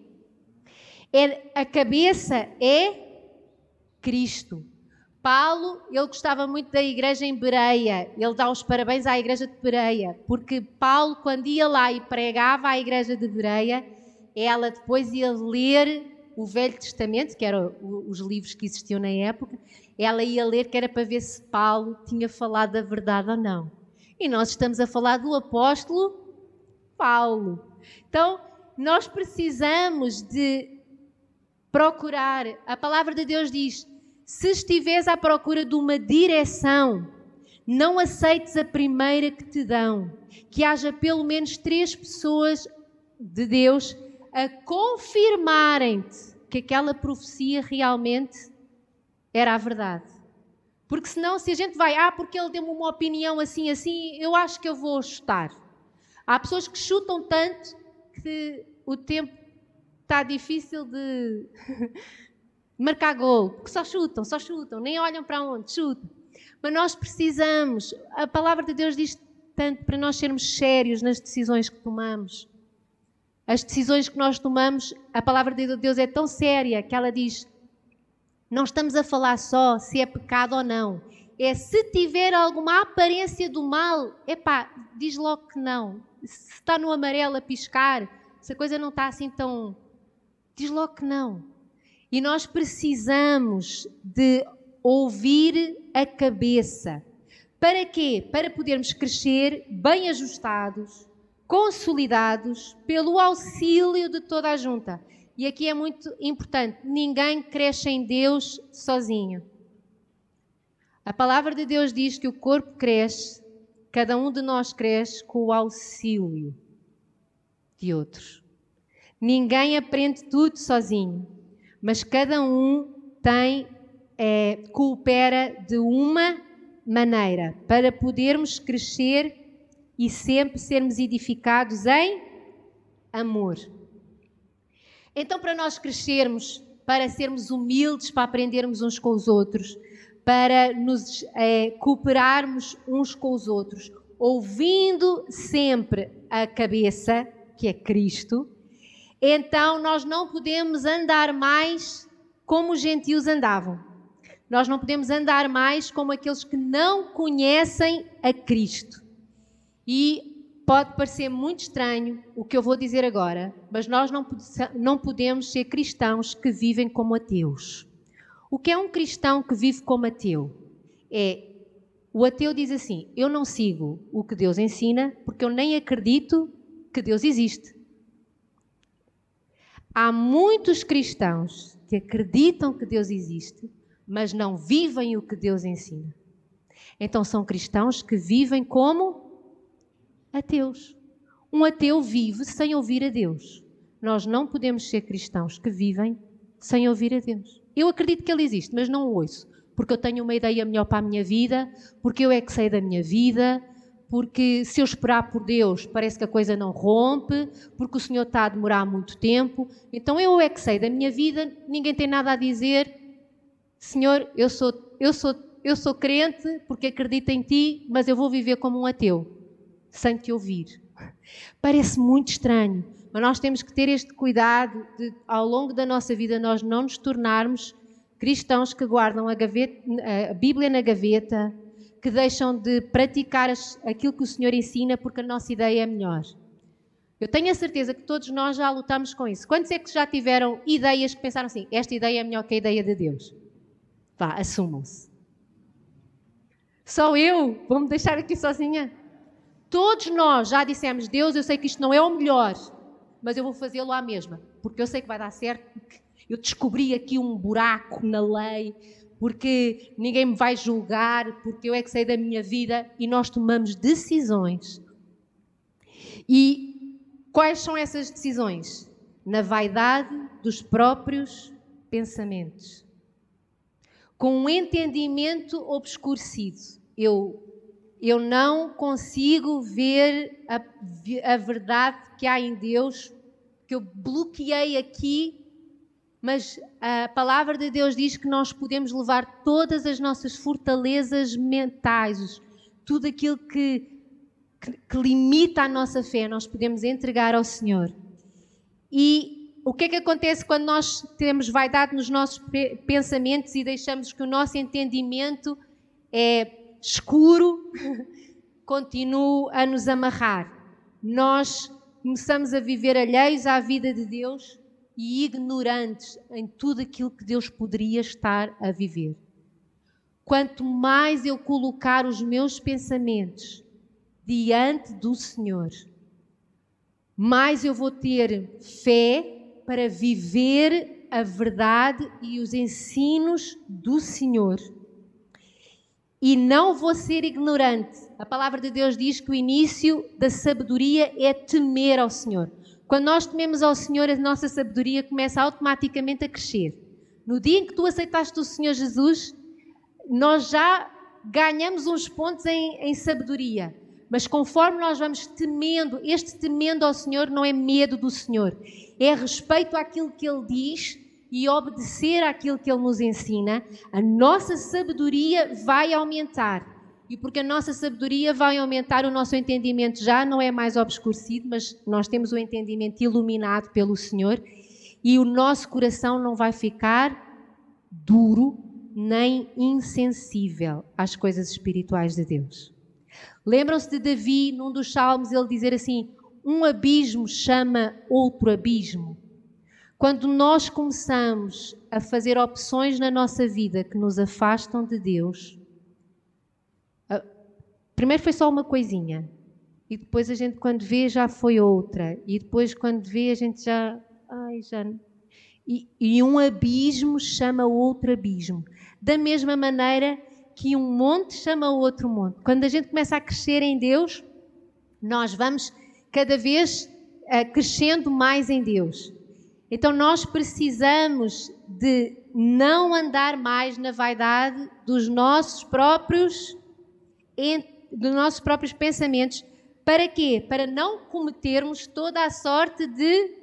É, a cabeça é Cristo. Paulo, ele gostava muito da igreja em Bereia. Ele dá os parabéns à igreja de Bereia, porque Paulo, quando ia lá e pregava à igreja de Bereia, ela depois ia ler o Velho Testamento, que eram os livros que existiam na época, ela ia ler que era para ver se Paulo tinha falado da verdade ou não. E nós estamos a falar do apóstolo Paulo. Então, nós precisamos de procurar. A palavra de Deus diz: se estiveres à procura de uma direção, não aceites a primeira que te dão. Que haja pelo menos três pessoas de Deus a confirmarem-te que aquela profecia realmente era a verdade. Porque senão, se a gente vai, ah, porque ele deu-me uma opinião assim, assim, eu acho que eu vou chutar. Há pessoas que chutam tanto que o tempo está difícil de marcar gol, porque só chutam, só chutam, nem olham para onde, chutam. Mas nós precisamos, a palavra de Deus diz tanto para nós sermos sérios nas decisões que tomamos. As decisões que nós tomamos, a palavra de Deus é tão séria que ela diz: não estamos a falar só se é pecado ou não. É se tiver alguma aparência do mal, epá, diz logo que não. Se está no amarelo a piscar, se a coisa não está assim tão. Diz logo que não. E nós precisamos de ouvir a cabeça. Para quê? Para podermos crescer bem ajustados, consolidados pelo auxílio de toda a junta. E aqui é muito importante: ninguém cresce em Deus sozinho. A palavra de Deus diz que o corpo cresce, cada um de nós cresce com o auxílio de outros. Ninguém aprende tudo sozinho, mas cada um tem, é, coopera de uma maneira para podermos crescer e sempre sermos edificados em amor. Então, para nós crescermos, para sermos humildes, para aprendermos uns com os outros, para nos é, cooperarmos uns com os outros, ouvindo sempre a cabeça, que é Cristo, então nós não podemos andar mais como os gentios andavam. Nós não podemos andar mais como aqueles que não conhecem a Cristo. E pode parecer muito estranho o que eu vou dizer agora, mas nós não, não podemos ser cristãos que vivem como ateus. O que é um cristão que vive como ateu? É o ateu diz assim: Eu não sigo o que Deus ensina porque eu nem acredito que Deus existe. Há muitos cristãos que acreditam que Deus existe, mas não vivem o que Deus ensina. Então são cristãos que vivem como ateus. Um ateu vive sem ouvir a Deus. Nós não podemos ser cristãos que vivem sem ouvir a Deus. Eu acredito que Ele existe, mas não o ouço, porque eu tenho uma ideia melhor para a minha vida, porque eu é que sei da minha vida, porque se eu esperar por Deus parece que a coisa não rompe, porque o Senhor está a demorar muito tempo. Então eu é que sei da minha vida, ninguém tem nada a dizer, Senhor, eu sou, eu sou, eu sou crente porque acredito em Ti, mas eu vou viver como um ateu, sem Te ouvir. Parece muito estranho, mas nós temos que ter este cuidado de, ao longo da nossa vida, nós não nos tornarmos cristãos que guardam a, gaveta, a Bíblia na gaveta, que deixam de praticar aquilo que o Senhor ensina porque a nossa ideia é melhor. Eu tenho a certeza que todos nós já lutamos com isso. Quantos é que já tiveram ideias que pensaram assim: esta ideia é melhor que a ideia de Deus? Vá, assumam-se. Só eu? Vou-me deixar aqui sozinha? Todos nós já dissemos, Deus, eu sei que isto não é o melhor, mas eu vou fazê-lo à mesma, porque eu sei que vai dar certo, eu descobri aqui um buraco na lei, porque ninguém me vai julgar, porque eu é que sei da minha vida e nós tomamos decisões. E quais são essas decisões? Na vaidade dos próprios pensamentos com um entendimento obscurecido. Eu, eu não consigo ver a, a verdade que há em Deus, que eu bloqueei aqui, mas a palavra de Deus diz que nós podemos levar todas as nossas fortalezas mentais, tudo aquilo que, que, que limita a nossa fé, nós podemos entregar ao Senhor. E o que é que acontece quando nós temos vaidade nos nossos pensamentos e deixamos que o nosso entendimento é escuro, continue a nos amarrar? Nós começamos a viver alheios à vida de Deus e ignorantes em tudo aquilo que Deus poderia estar a viver. Quanto mais eu colocar os meus pensamentos diante do Senhor, mais eu vou ter fé para viver a verdade e os ensinos do Senhor. E não vou ser ignorante. A palavra de Deus diz que o início da sabedoria é temer ao Senhor. Quando nós tememos ao Senhor, a nossa sabedoria começa automaticamente a crescer. No dia em que tu aceitaste o Senhor Jesus, nós já ganhamos uns pontos em, em sabedoria. Mas conforme nós vamos temendo, este temendo ao Senhor não é medo do Senhor, é respeito àquilo que Ele diz e obedecer àquilo que Ele nos ensina, a nossa sabedoria vai aumentar. E porque a nossa sabedoria vai aumentar, o nosso entendimento já não é mais obscurecido, mas nós temos o entendimento iluminado pelo Senhor e o nosso coração não vai ficar duro nem insensível às coisas espirituais de Deus. Lembram-se de Davi, num dos salmos, ele dizer assim: um abismo chama outro abismo. Quando nós começamos a fazer opções na nossa vida que nos afastam de Deus, primeiro foi só uma coisinha, e depois a gente, quando vê, já foi outra, e depois, quando vê, a gente já. Ai, já. E, e um abismo chama outro abismo. Da mesma maneira que um monte chama outro monte. Quando a gente começa a crescer em Deus, nós vamos cada vez uh, crescendo mais em Deus. Então nós precisamos de não andar mais na vaidade dos nossos próprios dos nossos próprios pensamentos. Para quê? Para não cometermos toda a sorte de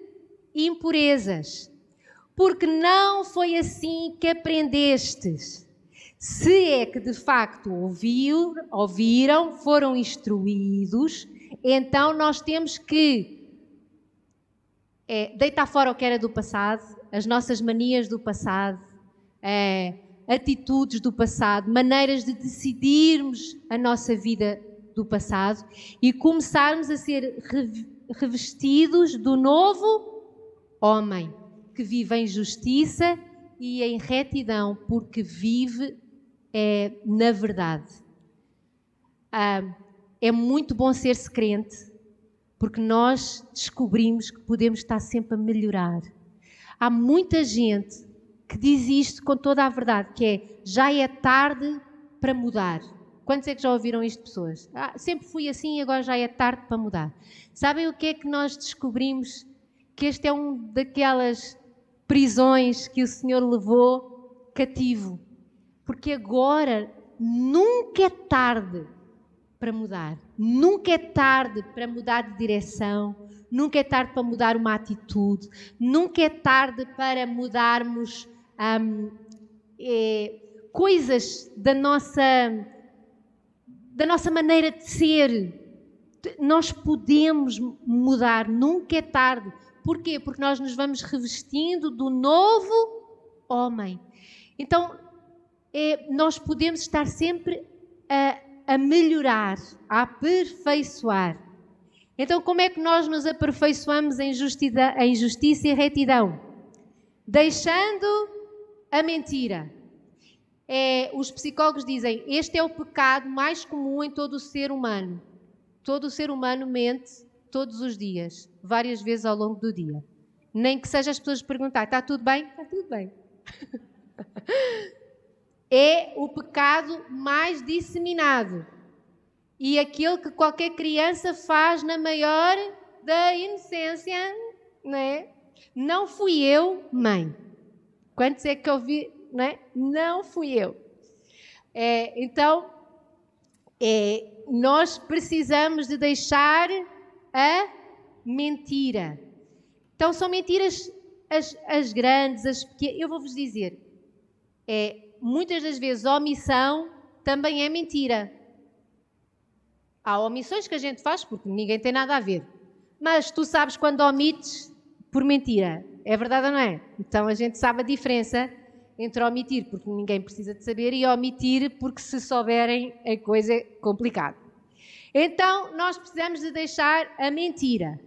impurezas, porque não foi assim que aprendestes. Se é que de facto ouviu, ouviram, foram instruídos, então nós temos que é, deitar fora o que era do passado, as nossas manias do passado, é, atitudes do passado, maneiras de decidirmos a nossa vida do passado e começarmos a ser revestidos do novo homem que vive em justiça e em retidão, porque vive é, na verdade. Ah, é muito bom ser-se crente, porque nós descobrimos que podemos estar sempre a melhorar. Há muita gente que diz isto com toda a verdade, que é já é tarde para mudar. Quantos é que já ouviram isto pessoas? Ah, sempre fui assim e agora já é tarde para mudar. Sabem o que é que nós descobrimos? Que este é um daquelas prisões que o Senhor levou cativo. Porque agora nunca é tarde para mudar. Nunca é tarde para mudar de direção. Nunca é tarde para mudar uma atitude. Nunca é tarde para mudarmos hum, é, coisas da nossa da nossa maneira de ser. Nós podemos mudar, nunca é tarde. Porquê? Porque nós nos vamos revestindo do novo homem. Então, é, nós podemos estar sempre a, a melhorar, a aperfeiçoar. Então, como é que nós nos aperfeiçoamos em justiça, em justiça e retidão? Deixando a mentira é, os psicólogos dizem este é o pecado mais comum em todo o ser humano. Todo o ser humano mente todos os dias, várias vezes ao longo do dia. Nem que seja as pessoas perguntar: está tudo bem? Está tudo bem. é o pecado mais disseminado e aquele que qualquer criança faz na maior da inocência, não é? Não fui eu, mãe. Quantos é que eu vi né? não fui eu. É, então, é, nós precisamos de deixar a mentira. Então, são mentiras as, as grandes, as pequenas. Eu vou-vos dizer, é, muitas das vezes omissão também é mentira. Há omissões que a gente faz porque ninguém tem nada a ver. Mas tu sabes quando omites por mentira. É verdade ou não é? Então a gente sabe a diferença entre omitir porque ninguém precisa de saber e omitir porque se souberem a coisa é complicada. Então, nós precisamos de deixar a mentira.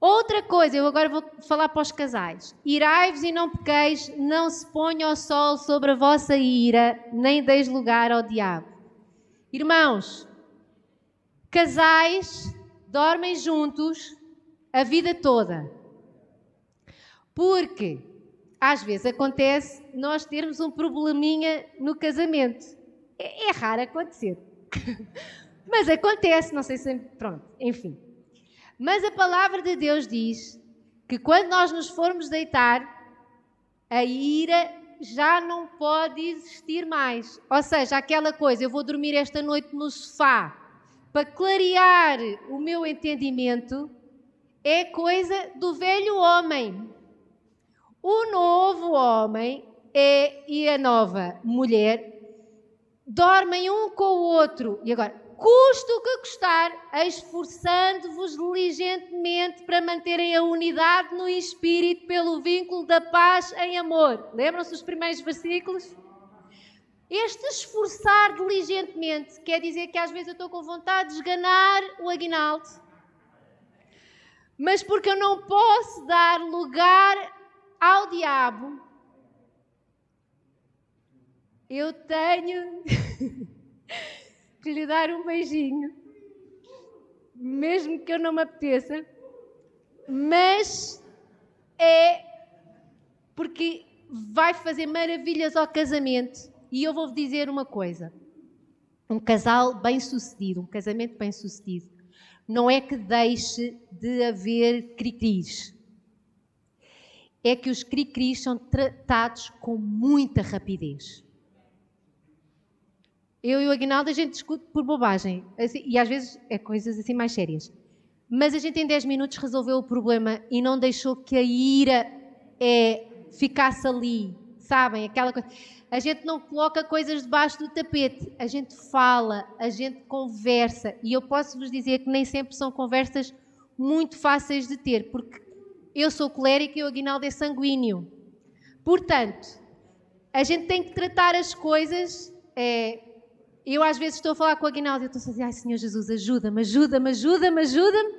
Outra coisa, eu agora vou falar para os casais. Irai-vos e não pequeis, não se ponha o sol sobre a vossa ira, nem deis lugar ao diabo. Irmãos, casais dormem juntos a vida toda. Porque às vezes acontece nós termos um probleminha no casamento. É, é raro acontecer. Mas acontece, não sei se. Pronto, enfim. Mas a palavra de Deus diz que quando nós nos formos deitar, a ira já não pode existir mais. Ou seja, aquela coisa, eu vou dormir esta noite no sofá para clarear o meu entendimento, é coisa do velho homem. O novo homem é, e a nova mulher dormem um com o outro. E agora, custa o que custar, esforçando-vos diligentemente para manterem a unidade no espírito pelo vínculo da paz em amor. Lembram-se dos primeiros versículos? Este esforçar diligentemente quer dizer que às vezes eu estou com vontade de esganar o aguinaldo, mas porque eu não posso dar lugar ao diabo, eu tenho que lhe dar um beijinho, mesmo que eu não me apeteça, mas é porque vai fazer maravilhas ao casamento. E eu vou-vos dizer uma coisa: um casal bem-sucedido, um casamento bem-sucedido, não é que deixe de haver cri-cris é que os cri-cris são tratados com muita rapidez. Eu e o Aguinaldo a gente discute por bobagem, assim, e às vezes é coisas assim mais sérias. mas a gente em 10 minutos resolveu o problema e não deixou que a ira é, ficasse ali, sabem? Aquela coisa. A gente não coloca coisas debaixo do tapete, a gente fala, a gente conversa. E eu posso vos dizer que nem sempre são conversas muito fáceis de ter, porque eu sou colérica e o Aguinaldo é sanguíneo. Portanto, a gente tem que tratar as coisas. É, eu às vezes estou a falar com o Aguinaldo e estou a dizer, ai Senhor Jesus, ajuda-me, ajuda-me, ajuda-me, ajuda-me.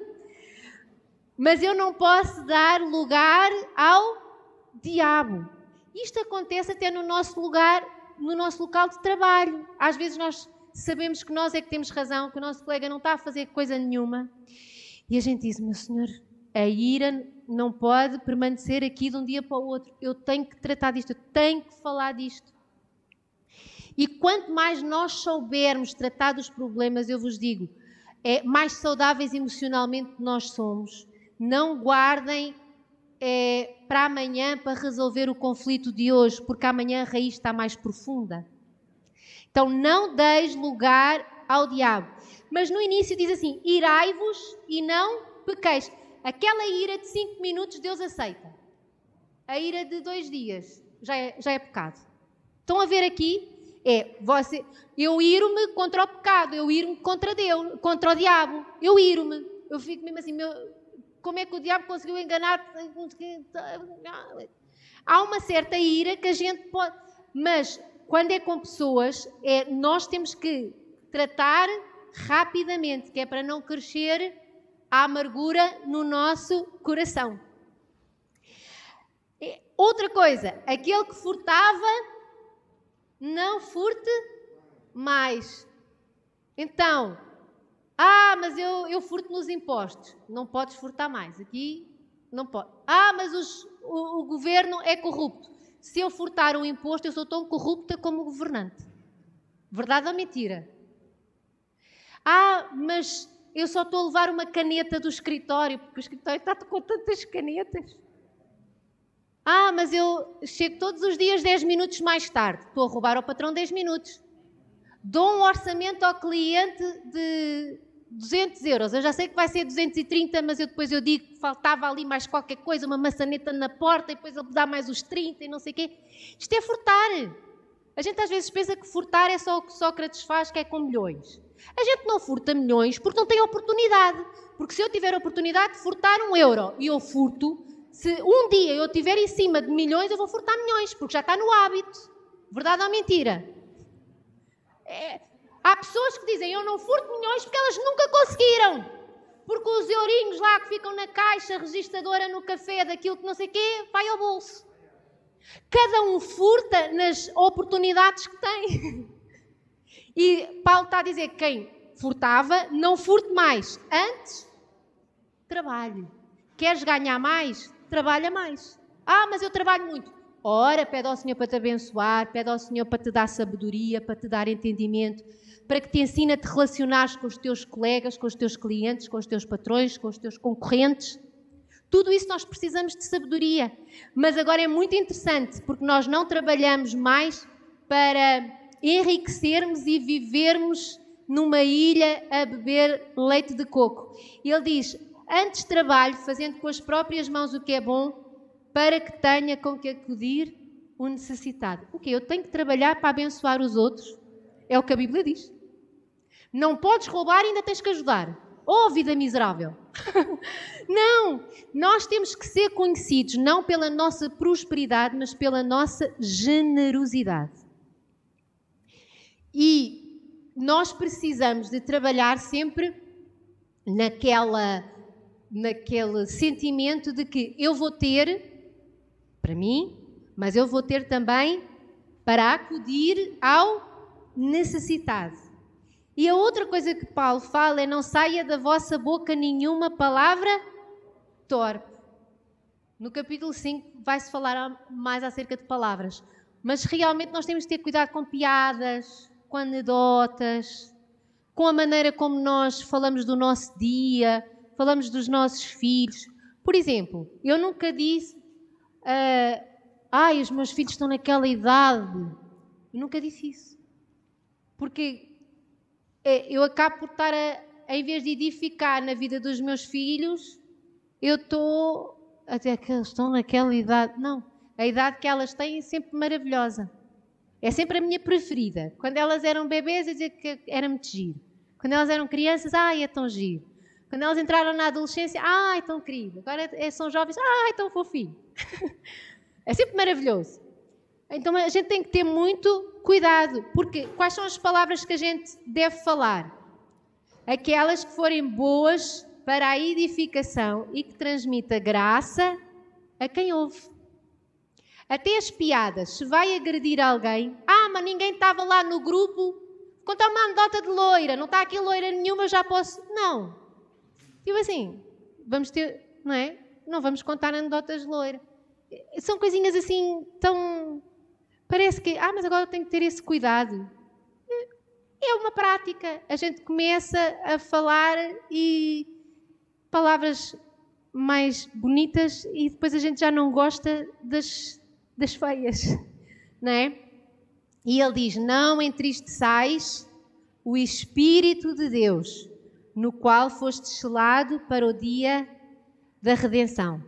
Mas eu não posso dar lugar ao diabo. Isto acontece até no nosso lugar, no nosso local de trabalho. Às vezes nós sabemos que nós é que temos razão, que o nosso colega não está a fazer coisa nenhuma. E a gente diz, meu Senhor, a ira não pode permanecer aqui de um dia para o outro. Eu tenho que tratar disto, eu tenho que falar disto. E quanto mais nós soubermos tratar dos problemas, eu vos digo, é, mais saudáveis emocionalmente nós somos. Não guardem é, para amanhã para resolver o conflito de hoje, porque amanhã a raiz está mais profunda. Então não deis lugar ao diabo. Mas no início diz assim: irai-vos e não pequeis. Aquela ira de cinco minutos Deus aceita. A ira de dois dias já é, já é pecado. Estão a ver aqui? É, você, eu iro-me contra o pecado, eu iro-me contra Deus, contra o diabo. Eu iro-me. Eu fico mesmo assim, meu, como é que o diabo conseguiu enganar? Há uma certa ira que a gente pode. Mas quando é com pessoas, é, nós temos que tratar rapidamente, que é para não crescer a amargura no nosso coração. É, outra coisa, aquele que furtava, não furte mais. Então, ah, mas eu, eu furto nos impostos. Não podes furtar mais. Aqui não pode. Ah, mas os, o, o, governo é corrupto. Se eu furtar um imposto, eu sou tão corrupta como o governante. Verdade ou mentira? Ah, mas eu só estou a levar uma caneta do escritório, porque o escritório está com tantas canetas. Ah, mas eu chego todos os dias 10 minutos mais tarde. Estou a roubar ao patrão 10 minutos. Dou um orçamento ao cliente de 200 euros. Eu já sei que vai ser 230, mas eu depois eu digo que faltava ali mais qualquer coisa, uma maçaneta na porta, e depois ele dá mais os 30 e não sei o quê. Isto é furtar. A gente às vezes pensa que furtar é só o que Sócrates faz, que é com milhões. A gente não furta milhões porque não tem oportunidade. Porque se eu tiver oportunidade de furtar um euro e eu furto, se um dia eu estiver em cima de milhões, eu vou furtar milhões, porque já está no hábito. Verdade ou mentira? É, Há pessoas que dizem eu não furto milhões porque elas nunca conseguiram. Porque os eurinhos lá que ficam na caixa registradora no café daquilo que não sei o quê, vai ao bolso. Cada um furta nas oportunidades que tem. E Paulo está a dizer que quem furtava, não furte mais. Antes, trabalhe. Queres ganhar mais? Trabalha mais. Ah, mas eu trabalho muito. Ora, pede ao Senhor para te abençoar, pede ao Senhor para te dar sabedoria, para te dar entendimento, para que te ensine a te relacionares com os teus colegas, com os teus clientes, com os teus patrões, com os teus concorrentes. Tudo isso nós precisamos de sabedoria. Mas agora é muito interessante, porque nós não trabalhamos mais para enriquecermos e vivermos numa ilha a beber leite de coco. Ele diz: Antes trabalho, fazendo com as próprias mãos o que é bom, para que tenha com que acudir o necessitado. O que? Eu tenho que trabalhar para abençoar os outros? É o que a Bíblia diz. Não podes roubar e ainda tens que ajudar. Oh, vida miserável! não! Nós temos que ser conhecidos não pela nossa prosperidade, mas pela nossa generosidade. E nós precisamos de trabalhar sempre naquela, naquele sentimento de que eu vou ter para mim, mas eu vou ter também para acudir ao necessitado. E a outra coisa que Paulo fala é: não saia da vossa boca nenhuma palavra torpe. No capítulo 5 vai-se falar mais acerca de palavras, mas realmente nós temos de ter cuidado com piadas, com anedotas, com a maneira como nós falamos do nosso dia, falamos dos nossos filhos. Por exemplo, eu nunca disse uh, ai, os meus filhos estão naquela idade. Eu nunca disse isso. Porque é, eu acabo por estar a, em vez de edificar na vida dos meus filhos, eu estou. Até que eles estão naquela idade. Não, a idade que elas têm é sempre maravilhosa. É sempre a minha preferida. Quando elas eram bebês, eu dizia que era muito giro. Quando elas eram crianças, ai, é tão giro. Quando elas entraram na adolescência, ai, tão querido. Agora é, são jovens, ai, tão fofinho. é sempre maravilhoso. Então a gente tem que ter muito cuidado, porque quais são as palavras que a gente deve falar? Aquelas que forem boas para a edificação e que transmita graça a quem ouve. Até as piadas, se vai agredir alguém, ah, mas ninguém estava lá no grupo, contar uma anedota de loira, não está aqui loira nenhuma, já posso. Não. Tipo assim, vamos ter, não é? Não vamos contar anedotas de loira. São coisinhas assim tão Parece que, ah, mas agora eu tenho que ter esse cuidado. É uma prática. A gente começa a falar e palavras mais bonitas e depois a gente já não gosta das, das feias, não é? E ele diz: Não entristeçais o Espírito de Deus, no qual foste selado para o dia da redenção.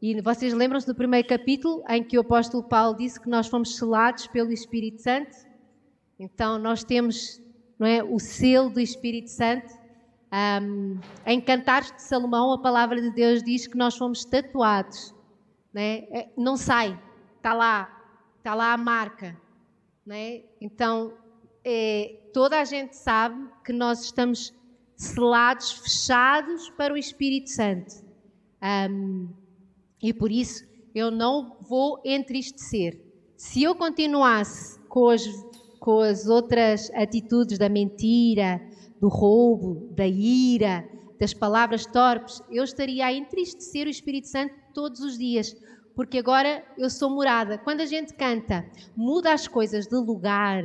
E vocês lembram-se do primeiro capítulo em que o apóstolo Paulo disse que nós fomos selados pelo Espírito Santo? Então nós temos não é, o selo do Espírito Santo. Um, em Cantares de Salomão, a palavra de Deus diz que nós fomos tatuados. Não, é? é não sai, está lá, está lá a marca. Não é? Então é, toda a gente sabe que nós estamos selados, fechados para o Espírito Santo. Um, e por isso eu não vou entristecer. Se eu continuasse com as, com as outras atitudes da mentira, do roubo, da ira, das palavras torpes, eu estaria a entristecer o Espírito Santo todos os dias, porque agora eu sou morada. Quando a gente canta, muda as coisas de lugar,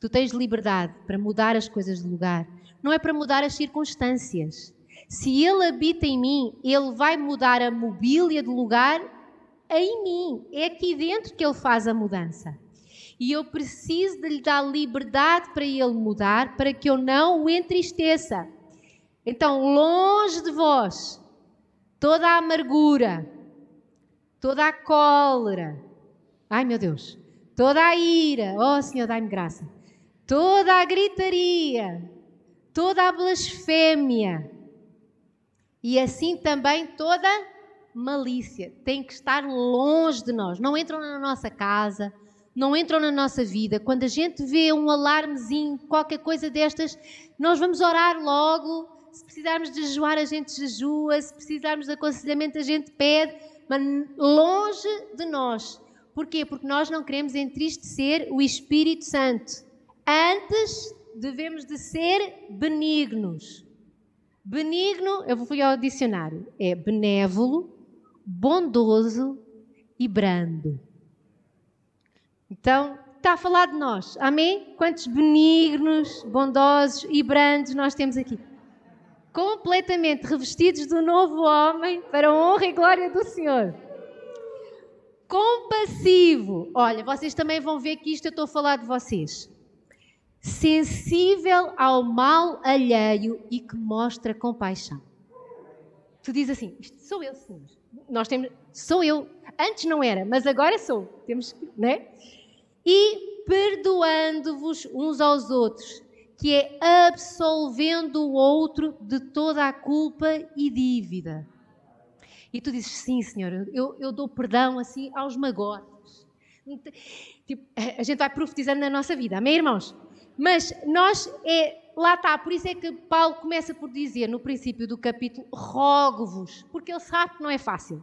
tu tens liberdade para mudar as coisas de lugar, não é para mudar as circunstâncias. Se Ele habita em mim, Ele vai mudar a mobília de lugar em mim. É aqui dentro que Ele faz a mudança. E eu preciso de lhe dar liberdade para Ele mudar, para que eu não o entristeça. Então, longe de vós, toda a amargura, toda a cólera, ai meu Deus, toda a ira, oh Senhor, dai-me graça, toda a gritaria, toda a blasfémia, e assim também toda malícia tem que estar longe de nós. Não entram na nossa casa, não entram na nossa vida. Quando a gente vê um alarmezinho, qualquer coisa destas, nós vamos orar logo. Se precisarmos de jejuar, a gente jejua. Se precisarmos de aconselhamento, a gente pede. Mas longe de nós. Porquê? Porque nós não queremos entristecer o Espírito Santo. Antes, devemos de ser benignos. Benigno, eu fui ao dicionário, é benévolo, bondoso e brando. Então, está a falar de nós, amém? Quantos benignos, bondosos e brandos nós temos aqui. Completamente revestidos do novo homem para a honra e glória do Senhor. Compassivo. Olha, vocês também vão ver que isto eu estou a falar de vocês sensível ao mal alheio e que mostra compaixão. Tu dizes assim: Isto sou eu, Senhor. Nós temos, sou eu. Antes não era, mas agora sou. Temos, né? E perdoando-vos uns aos outros, que é absolvendo o outro de toda a culpa e dívida. E tu dizes: Sim, Senhor, eu, eu dou perdão assim aos magotes. Tipo, a gente vai profetizando na nossa vida, amém, irmãos? Mas nós, é, lá está, por isso é que Paulo começa por dizer no princípio do capítulo: rogo-vos, porque ele sabe que não é fácil.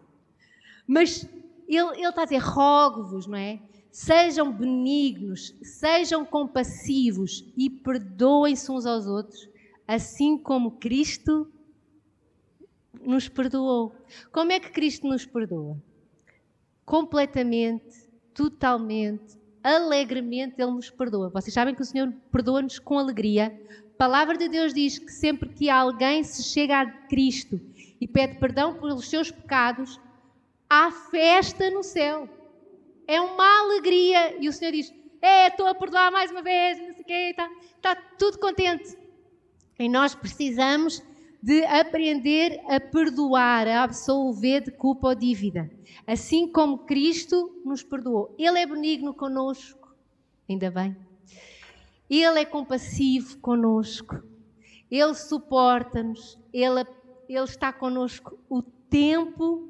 Mas ele, ele está a dizer: rogo-vos, não é? Sejam benignos, sejam compassivos e perdoem-se uns aos outros, assim como Cristo nos perdoou. Como é que Cristo nos perdoa? Completamente, totalmente, alegremente Ele nos perdoa. Vocês sabem que o Senhor perdoa-nos com alegria. A palavra de Deus diz que sempre que alguém se chega a Cristo e pede perdão pelos seus pecados, há festa no céu. É uma alegria. E o Senhor diz: É, estou a perdoar mais uma vez, não sei o quê, está, está tudo contente. E nós precisamos de aprender a perdoar, a absolver de culpa ou dívida. Assim como Cristo nos perdoou. Ele é benigno conosco, ainda bem. Ele é compassivo conosco. Ele suporta-nos. Ele, ele está conosco o tempo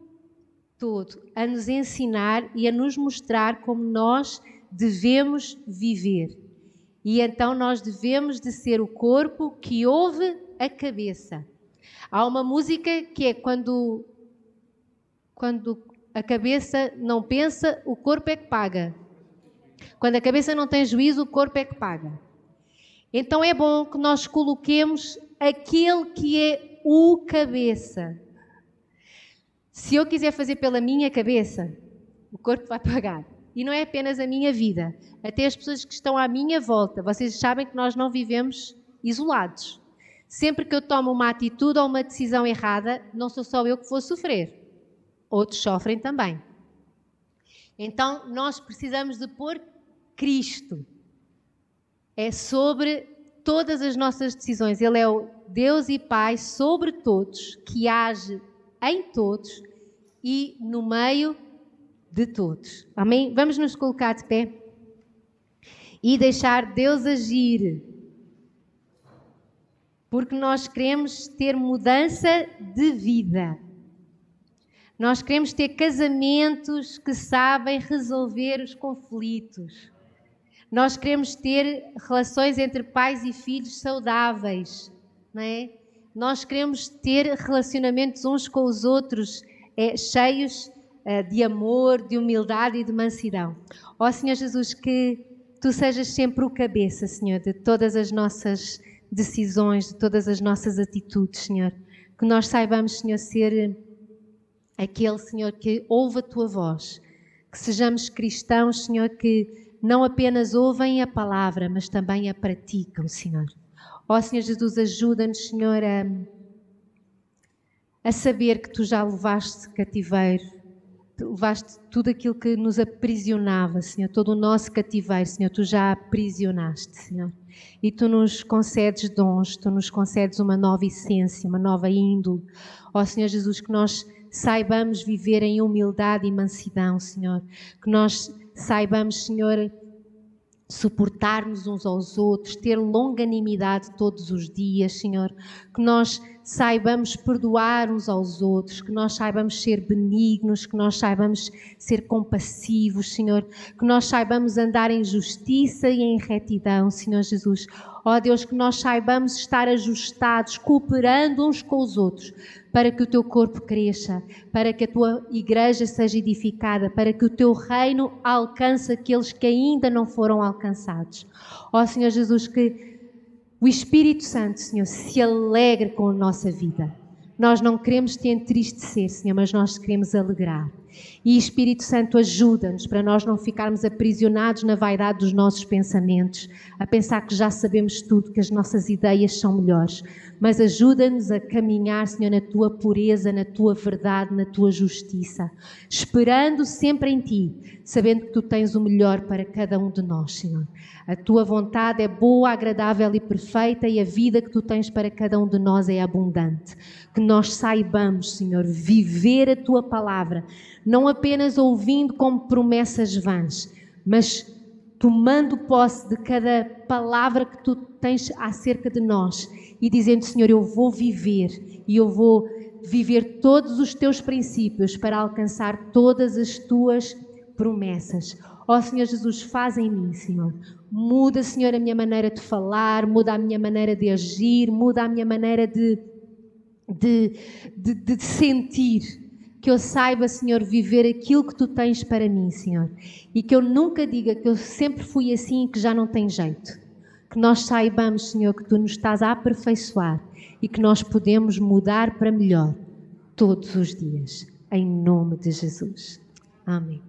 todo a nos ensinar e a nos mostrar como nós devemos viver. E então nós devemos de ser o corpo que ouve a cabeça. Há uma música que é quando quando a cabeça não pensa, o corpo é que paga. Quando a cabeça não tem juízo, o corpo é que paga. Então é bom que nós coloquemos aquele que é o cabeça. Se eu quiser fazer pela minha cabeça, o corpo vai pagar. E não é apenas a minha vida, até as pessoas que estão à minha volta. Vocês sabem que nós não vivemos isolados. Sempre que eu tomo uma atitude ou uma decisão errada, não sou só eu que vou sofrer. Outros sofrem também. Então, nós precisamos de pôr Cristo. É sobre todas as nossas decisões. Ele é o Deus e Pai sobre todos, que age em todos e no meio de todos. Amém? Vamos nos colocar de pé e deixar Deus agir porque nós queremos ter mudança de vida. Nós queremos ter casamentos que sabem resolver os conflitos. Nós queremos ter relações entre pais e filhos saudáveis, não é? Nós queremos ter relacionamentos uns com os outros é, cheios é, de amor, de humildade e de mansidão. Ó Senhor Jesus, que tu sejas sempre o cabeça, Senhor, de todas as nossas decisões, de todas as nossas atitudes, Senhor. Que nós saibamos, Senhor, ser aquele, Senhor, que ouve a tua voz. Que sejamos cristãos, Senhor, que não apenas ouvem a palavra, mas também a praticam, Senhor. Ó Senhor Jesus, ajuda-nos, Senhor, a, a saber que tu já levaste cativeiro levaste tudo aquilo que nos aprisionava, Senhor, todo o nosso cativeiro, Senhor, tu já aprisionaste, Senhor. E tu nos concedes dons, tu nos concedes uma nova essência, uma nova índole. Ó Senhor Jesus, que nós saibamos viver em humildade e mansidão, Senhor. Que nós saibamos, Senhor, suportar-nos uns aos outros, ter longanimidade todos os dias, Senhor. Que nós saibamos perdoar uns aos outros, que nós saibamos ser benignos, que nós saibamos ser compassivos, Senhor. Que nós saibamos andar em justiça e em retidão, Senhor Jesus. Ó oh, Deus, que nós saibamos estar ajustados, cooperando uns com os outros, para que o teu corpo cresça, para que a tua igreja seja edificada, para que o teu reino alcance aqueles que ainda não foram alcançados. Ó oh, Senhor Jesus, que o Espírito Santo, Senhor, se alegre com a nossa vida. Nós não queremos te entristecer, Senhor, mas nós queremos alegrar. E Espírito Santo ajuda-nos para nós não ficarmos aprisionados na vaidade dos nossos pensamentos, a pensar que já sabemos tudo, que as nossas ideias são melhores. Mas ajuda-nos a caminhar, Senhor, na tua pureza, na tua verdade, na tua justiça, esperando sempre em ti, sabendo que tu tens o melhor para cada um de nós, Senhor. A tua vontade é boa, agradável e perfeita, e a vida que tu tens para cada um de nós é abundante. Que nós saibamos, Senhor, viver a tua palavra não apenas ouvindo como promessas vãs, mas tomando posse de cada palavra que tu tens acerca de nós e dizendo: Senhor, eu vou viver e eu vou viver todos os teus princípios para alcançar todas as tuas promessas. Ó oh, Senhor Jesus, faz em mim, Senhor. Muda, Senhor, a minha maneira de falar, muda a minha maneira de agir, muda a minha maneira de, de, de, de sentir que eu saiba, Senhor, viver aquilo que tu tens para mim, Senhor. E que eu nunca diga que eu sempre fui assim e que já não tem jeito. Que nós saibamos, Senhor, que tu nos estás a aperfeiçoar e que nós podemos mudar para melhor todos os dias. Em nome de Jesus. Amém.